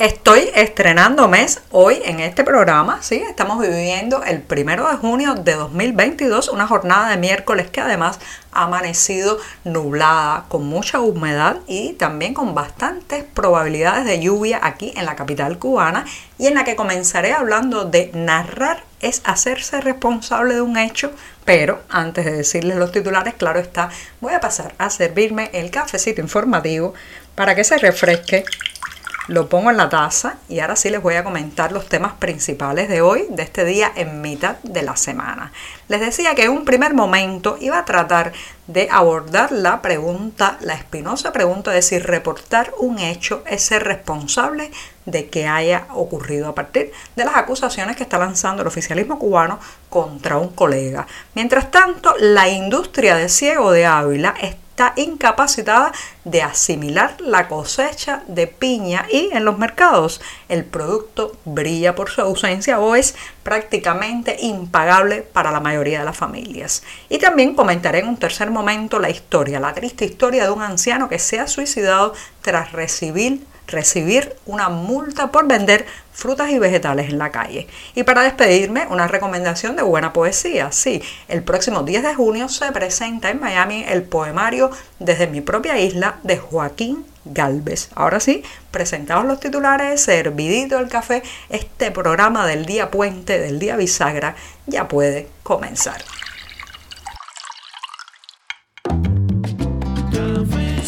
Estoy estrenando mes hoy en este programa, ¿sí? Estamos viviendo el primero de junio de 2022, una jornada de miércoles que además ha amanecido nublada, con mucha humedad y también con bastantes probabilidades de lluvia aquí en la capital cubana y en la que comenzaré hablando de narrar es hacerse responsable de un hecho, pero antes de decirles los titulares, claro está, voy a pasar a servirme el cafecito informativo para que se refresque lo pongo en la taza y ahora sí les voy a comentar los temas principales de hoy, de este día en mitad de la semana. Les decía que en un primer momento iba a tratar de abordar la pregunta, la espinosa pregunta de si reportar un hecho es ser responsable de que haya ocurrido a partir de las acusaciones que está lanzando el oficialismo cubano contra un colega. Mientras tanto, la industria de ciego de Ávila está incapacitada de asimilar la cosecha de piña y en los mercados el producto brilla por su ausencia o es prácticamente impagable para la mayoría de las familias. Y también comentaré en un tercer momento la historia, la triste historia de un anciano que se ha suicidado tras recibir recibir una multa por vender frutas y vegetales en la calle. Y para despedirme, una recomendación de buena poesía. Sí, el próximo 10 de junio se presenta en Miami el poemario Desde mi propia isla de Joaquín Galvez. Ahora sí, presentados los titulares, servidito el café, este programa del día puente, del día bisagra, ya puede comenzar.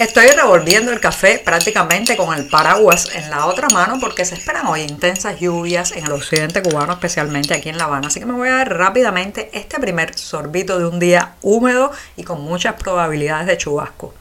Estoy revolviendo el café prácticamente con el paraguas en la otra mano porque se esperan hoy intensas lluvias en el occidente cubano, especialmente aquí en La Habana. Así que me voy a dar rápidamente este primer sorbito de un día húmedo y con muchas probabilidades de chubasco.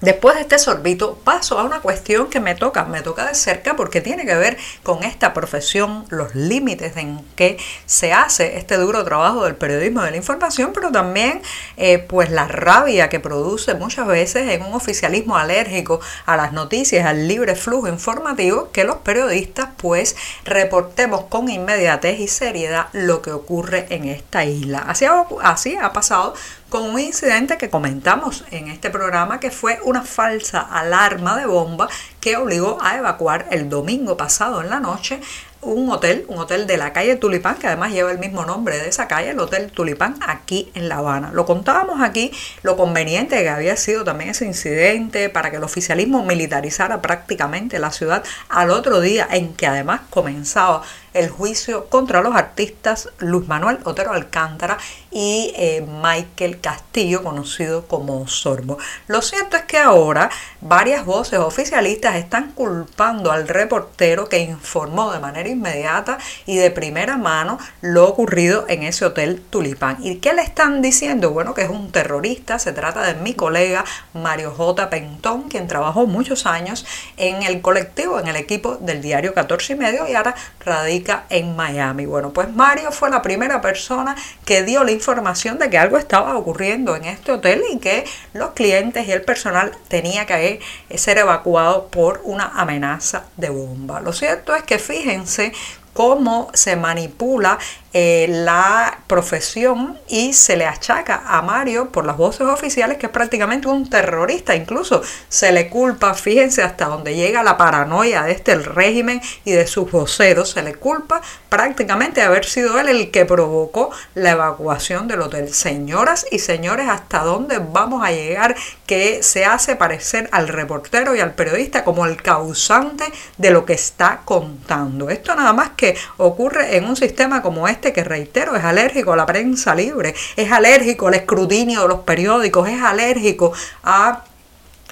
Después de este sorbito paso a una cuestión que me toca, me toca de cerca porque tiene que ver con esta profesión, los límites en que se hace este duro trabajo del periodismo de la información, pero también eh, pues la rabia que produce muchas veces en un oficialismo alérgico a las noticias, al libre flujo informativo, que los periodistas pues reportemos con inmediatez y seriedad lo que ocurre en esta isla. Así así ha pasado con un incidente que comentamos en este programa que fue una falsa alarma de bomba que obligó a evacuar el domingo pasado en la noche un hotel, un hotel de la calle Tulipán, que además lleva el mismo nombre de esa calle, el Hotel Tulipán, aquí en La Habana. Lo contábamos aquí, lo conveniente que había sido también ese incidente para que el oficialismo militarizara prácticamente la ciudad al otro día en que además comenzaba el juicio contra los artistas Luis Manuel Otero Alcántara y eh, Michael Castillo, conocido como Sorbo. Lo cierto es que ahora varias voces oficialistas están culpando al reportero que informó de manera inmediata y de primera mano lo ocurrido en ese hotel Tulipán. ¿Y qué le están diciendo? Bueno, que es un terrorista, se trata de mi colega Mario J. Pentón, quien trabajó muchos años en el colectivo, en el equipo del diario 14 y medio y ahora radica en Miami. Bueno, pues Mario fue la primera persona que dio la información de que algo estaba ocurriendo en este hotel y que los clientes y el personal tenía que ser evacuados por una amenaza de bomba. Lo cierto es que fíjense cómo se manipula eh, la profesión y se le achaca a Mario por las voces oficiales que es prácticamente un terrorista. Incluso se le culpa, fíjense hasta donde llega la paranoia de este régimen y de sus voceros, se le culpa prácticamente de haber sido él el que provocó la evacuación del hotel. Señoras y señores, ¿hasta dónde vamos a llegar que se hace parecer al reportero y al periodista como el causante de lo que está contando? Esto nada más que ocurre en un sistema como este que reitero es alérgico a la prensa libre, es alérgico al escrutinio de los periódicos, es alérgico a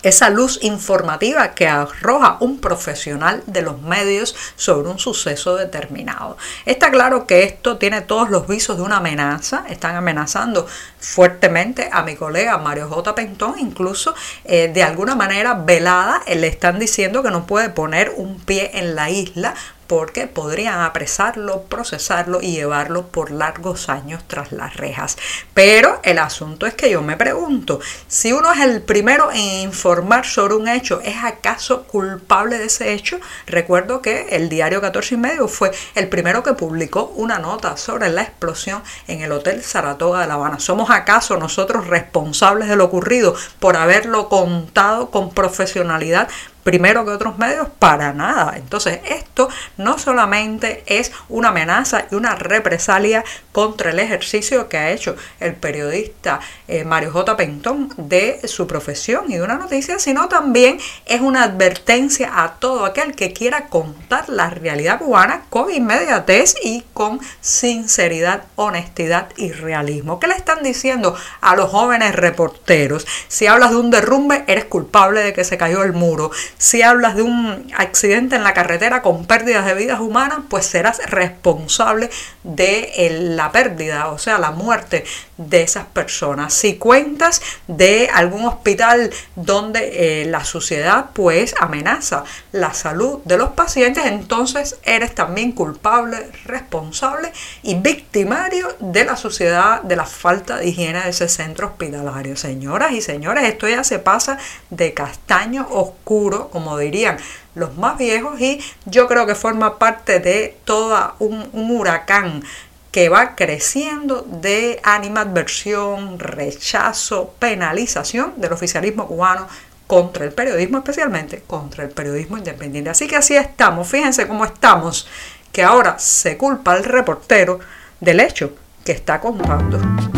esa luz informativa que arroja un profesional de los medios sobre un suceso determinado. Está claro que esto tiene todos los visos de una amenaza, están amenazando fuertemente a mi colega Mario J. Pentón, incluso eh, de alguna manera velada le están diciendo que no puede poner un pie en la isla porque podrían apresarlo, procesarlo y llevarlo por largos años tras las rejas. Pero el asunto es que yo me pregunto, si uno es el primero en informar sobre un hecho, ¿es acaso culpable de ese hecho? Recuerdo que el diario 14 y medio fue el primero que publicó una nota sobre la explosión en el Hotel Saratoga de La Habana. ¿Somos acaso nosotros responsables de lo ocurrido por haberlo contado con profesionalidad? Primero que otros medios, para nada. Entonces, esto no solamente es una amenaza y una represalia contra el ejercicio que ha hecho el periodista eh, Mario J. Pentón de su profesión y de una noticia, sino también es una advertencia a todo aquel que quiera contar la realidad cubana con inmediatez y con sinceridad, honestidad y realismo. ¿Qué le están diciendo a los jóvenes reporteros? Si hablas de un derrumbe, eres culpable de que se cayó el muro si hablas de un accidente en la carretera con pérdidas de vidas humanas, pues serás responsable de la pérdida, o sea, la muerte de esas personas. Si cuentas de algún hospital donde eh, la sociedad pues amenaza la salud de los pacientes, entonces eres también culpable, responsable y victimario de la sociedad de la falta de higiene de ese centro hospitalario. Señoras y señores, esto ya se pasa de castaño oscuro, como dirían los más viejos, y yo creo que forma parte de todo un, un huracán que va creciendo de animadversión, rechazo, penalización del oficialismo cubano contra el periodismo, especialmente contra el periodismo independiente. Así que así estamos, fíjense cómo estamos, que ahora se culpa al reportero del hecho que está contando.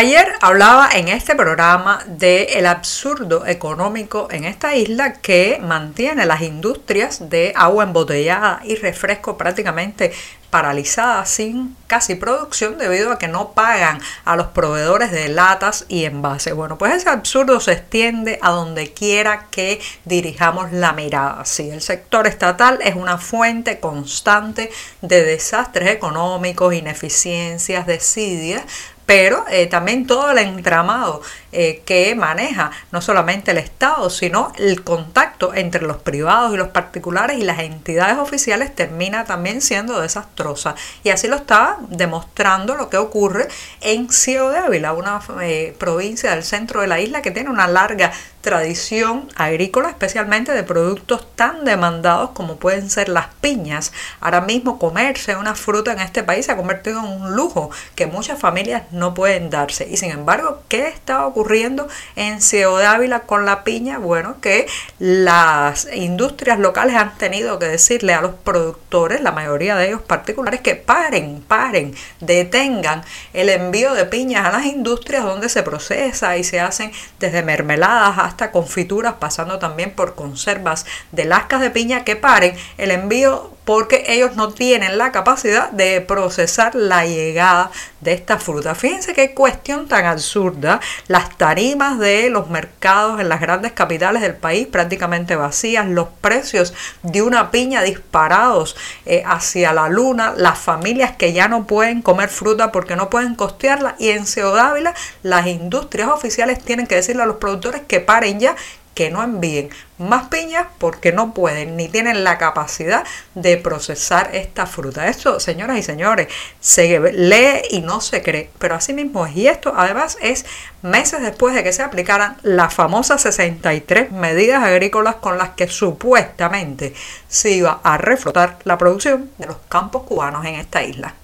Ayer hablaba en este programa del el absurdo económico en esta isla que mantiene las industrias de agua embotellada y refresco prácticamente paralizadas sin casi producción debido a que no pagan a los proveedores de latas y envases. Bueno, pues ese absurdo se extiende a donde quiera que dirijamos la mirada. Sí, el sector estatal es una fuente constante de desastres económicos, ineficiencias, desidias, pero eh, también todo el entramado eh, que maneja no solamente el Estado, sino el contacto entre los privados y los particulares y las entidades oficiales termina también siendo desastrosa. Y así lo está demostrando lo que ocurre en Ciego de Ávila, una eh, provincia del centro de la isla que tiene una larga tradición agrícola, especialmente de productos tan demandados como pueden ser las piñas. Ahora mismo comerse una fruta en este país se ha convertido en un lujo que muchas familias no pueden darse. Y sin embargo, ¿qué está ocurriendo en Ciudad Ávila con la piña? Bueno, que las industrias locales han tenido que decirle a los productores, la mayoría de ellos particulares, que paren, paren, detengan el envío de piñas a las industrias donde se procesa y se hacen desde mermeladas hasta confituras, pasando también por conservas de lascas de piña que paren el envío porque ellos no tienen la capacidad de procesar la llegada de esta fruta. Fíjense qué cuestión tan absurda. Las tarimas de los mercados en las grandes capitales del país prácticamente vacías, los precios de una piña disparados eh, hacia la luna, las familias que ya no pueden comer fruta porque no pueden costearla y en Ciudad Ávila las industrias oficiales tienen que decirle a los productores que paren ya que no envíen más piñas porque no pueden ni tienen la capacidad de procesar esta fruta. Esto, señoras y señores, se lee y no se cree, pero así mismo es. Y esto además es meses después de que se aplicaran las famosas 63 medidas agrícolas con las que supuestamente se iba a reflotar la producción de los campos cubanos en esta isla.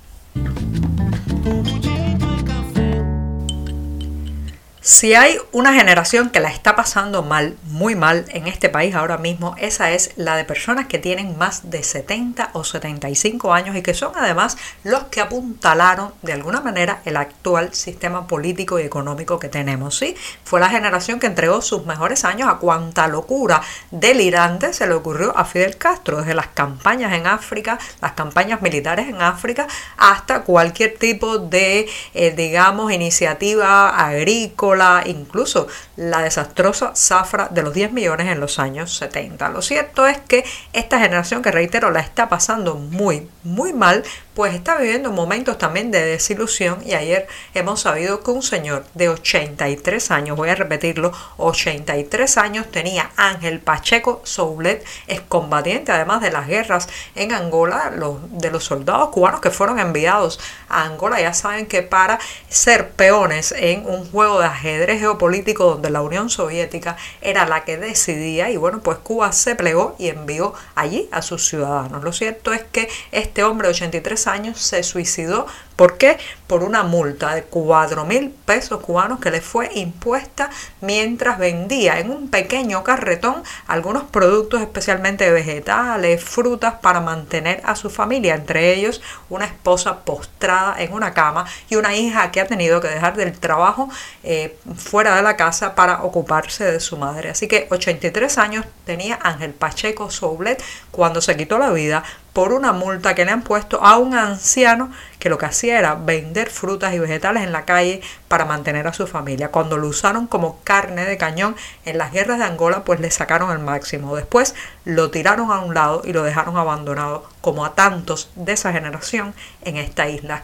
Si hay una generación que la está pasando mal, muy mal en este país ahora mismo, esa es la de personas que tienen más de 70 o 75 años y que son además los que apuntalaron de alguna manera el actual sistema político y económico que tenemos. ¿sí? Fue la generación que entregó sus mejores años a cuanta locura delirante se le ocurrió a Fidel Castro, desde las campañas en África, las campañas militares en África, hasta cualquier tipo de, eh, digamos, iniciativa agrícola incluso la desastrosa zafra de los 10 millones en los años 70. Lo cierto es que esta generación, que reitero, la está pasando muy, muy mal pues está viviendo momentos también de desilusión y ayer hemos sabido que un señor de 83 años, voy a repetirlo, 83 años tenía Ángel Pacheco Soulet, excombatiente además de las guerras en Angola, los, de los soldados cubanos que fueron enviados a Angola, ya saben que para ser peones en un juego de ajedrez geopolítico donde la Unión Soviética era la que decidía y bueno, pues Cuba se plegó y envió allí a sus ciudadanos. Lo cierto es que este hombre de 83 años se suicidó. ¿Por qué? Por una multa de 4 mil pesos cubanos que le fue impuesta mientras vendía en un pequeño carretón algunos productos especialmente vegetales, frutas para mantener a su familia, entre ellos una esposa postrada en una cama y una hija que ha tenido que dejar del trabajo eh, fuera de la casa para ocuparse de su madre. Así que 83 años tenía Ángel Pacheco Soublet cuando se quitó la vida por una multa que le han puesto a un anciano que lo que hacía era vender frutas y vegetales en la calle para mantener a su familia. Cuando lo usaron como carne de cañón en las guerras de Angola, pues le sacaron el máximo. Después lo tiraron a un lado y lo dejaron abandonado, como a tantos de esa generación en esta isla.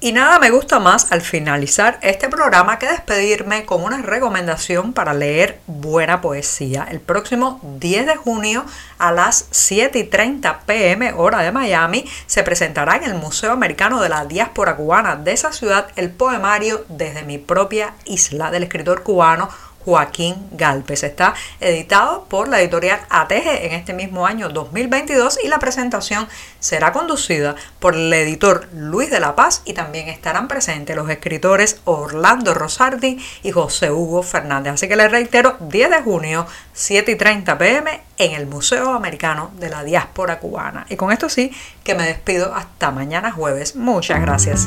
Y nada me gusta más al finalizar este programa que despedirme con una recomendación para leer buena poesía. El próximo 10 de junio a las 7 y 30 pm hora de Miami se presentará en el Museo Americano de la Diáspora Cubana de esa ciudad el poemario Desde mi propia isla del escritor cubano Joaquín Galpes. Está editado por la editorial ATG en este mismo año 2022 y la presentación será conducida por el editor Luis de la Paz y también estarán presentes los escritores Orlando Rosardi y José Hugo Fernández. Así que les reitero, 10 de junio, 7 y 30 pm en el Museo Americano de la Diáspora Cubana. Y con esto sí que me despido hasta mañana jueves. Muchas gracias.